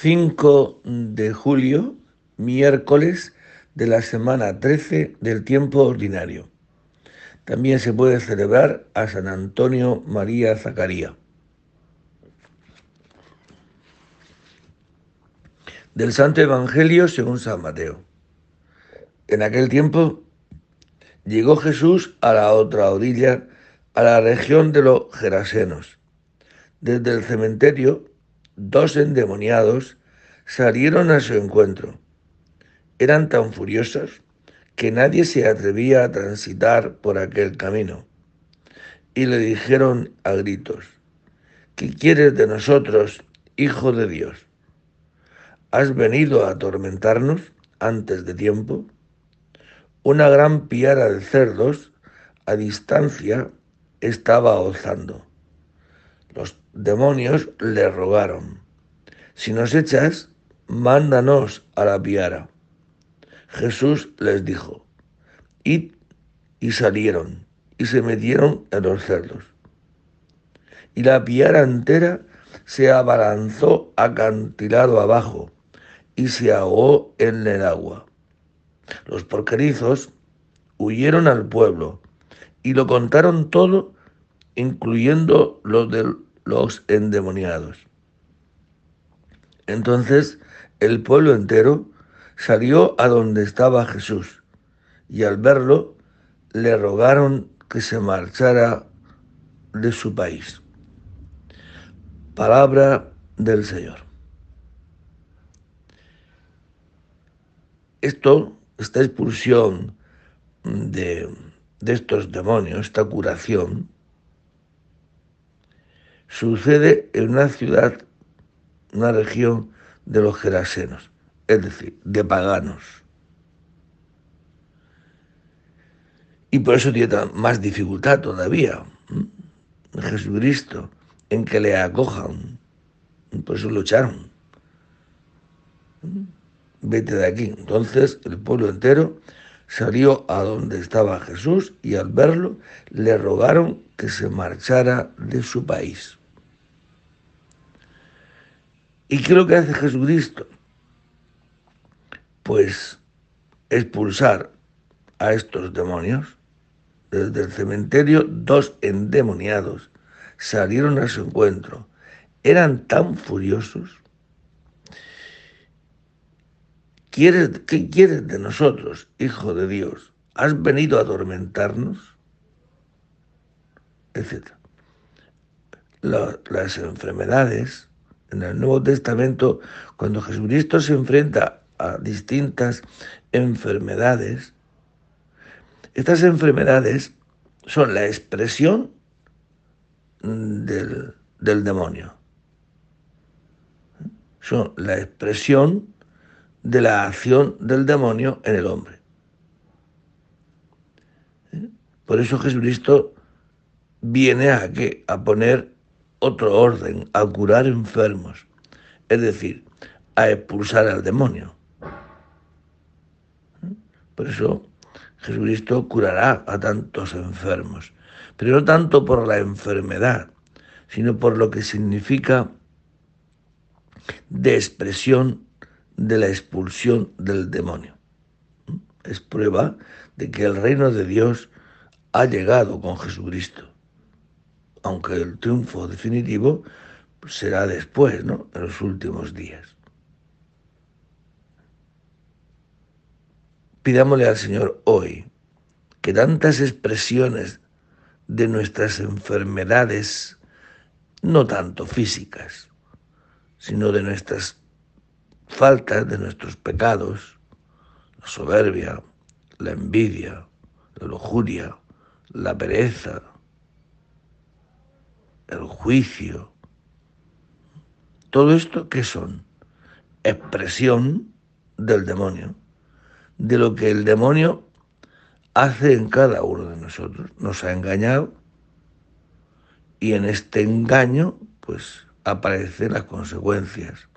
5 de julio, miércoles de la semana 13 del tiempo ordinario. También se puede celebrar a San Antonio María Zacaría. Del Santo Evangelio según San Mateo. En aquel tiempo llegó Jesús a la otra orilla, a la región de los Gerasenos. Desde el cementerio dos endemoniados salieron a su encuentro. Eran tan furiosos que nadie se atrevía a transitar por aquel camino. Y le dijeron a gritos, ¿qué quieres de nosotros, Hijo de Dios? ¿Has venido a atormentarnos antes de tiempo? Una gran piara de cerdos a distancia estaba ozando. Demonios le rogaron, si nos echas, mándanos a la piara. Jesús les dijo, id y salieron y se metieron en los cerdos. Y la piara entera se abalanzó acantilado abajo y se ahogó en el agua. Los porquerizos huyeron al pueblo y lo contaron todo, incluyendo los del los endemoniados. Entonces el pueblo entero salió a donde estaba Jesús y al verlo le rogaron que se marchara de su país. Palabra del Señor. Esto, esta expulsión de, de estos demonios, esta curación, sucede en una ciudad, una región de los gerasenos, es decir, de paganos. Y por eso tiene más dificultad todavía Jesucristo en que le acojan. Por eso lo echaron. Vete de aquí. Entonces el pueblo entero salió a donde estaba Jesús y al verlo le rogaron que se marchara de su país. ¿Y qué es lo que hace Jesucristo? Pues expulsar a estos demonios. Desde el cementerio, dos endemoniados salieron a su encuentro. Eran tan furiosos. ¿Quieres, ¿Qué quieres de nosotros, Hijo de Dios? ¿Has venido a atormentarnos? Etcétera. las enfermedades en el Nuevo Testamento, cuando Jesucristo se enfrenta a distintas enfermedades, estas enfermedades son la expresión del, demonio. Son la expresión de la acción del demonio en el hombre. Por eso Jesucristo viene a, a poner otro orden, a curar enfermos, es decir, a expulsar al demonio. Por eso Jesucristo curará a tantos enfermos, pero no tanto por la enfermedad, sino por lo que significa de expresión de la expulsión del demonio. Es prueba de que el reino de Dios ha llegado con Jesucristo aunque el triunfo definitivo será después, ¿no? En los últimos días. Pidámosle al Señor hoy que tantas expresiones de nuestras enfermedades, no tanto físicas, sino de nuestras faltas, de nuestros pecados, la soberbia, la envidia, la lujuria, la pereza, el juicio. Todo esto, ¿qué son? Expresión del demonio, de lo que el demonio hace en cada uno de nosotros. Nos ha engañado y en este engaño, pues, aparecen las consecuencias.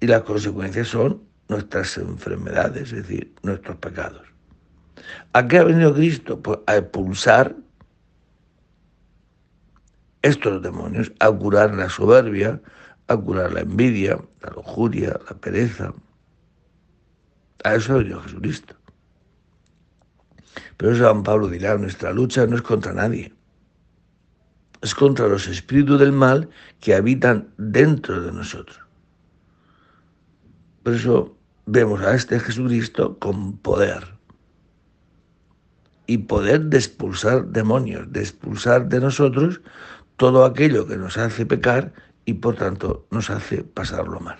Y las consecuencias son nuestras enfermedades, es decir, nuestros pecados. ¿A qué ha venido Cristo? Pues a expulsar estos demonios, a curar la soberbia, a curar la envidia, la lujuria, la pereza. A eso ha venido Jesucristo. Pero San Pablo dirá, nuestra lucha no es contra nadie, es contra los espíritus del mal que habitan dentro de nosotros. Por eso vemos a este Jesucristo con poder. Y poder de expulsar demonios, de expulsar de nosotros todo aquello que nos hace pecar y por tanto nos hace pasarlo mal.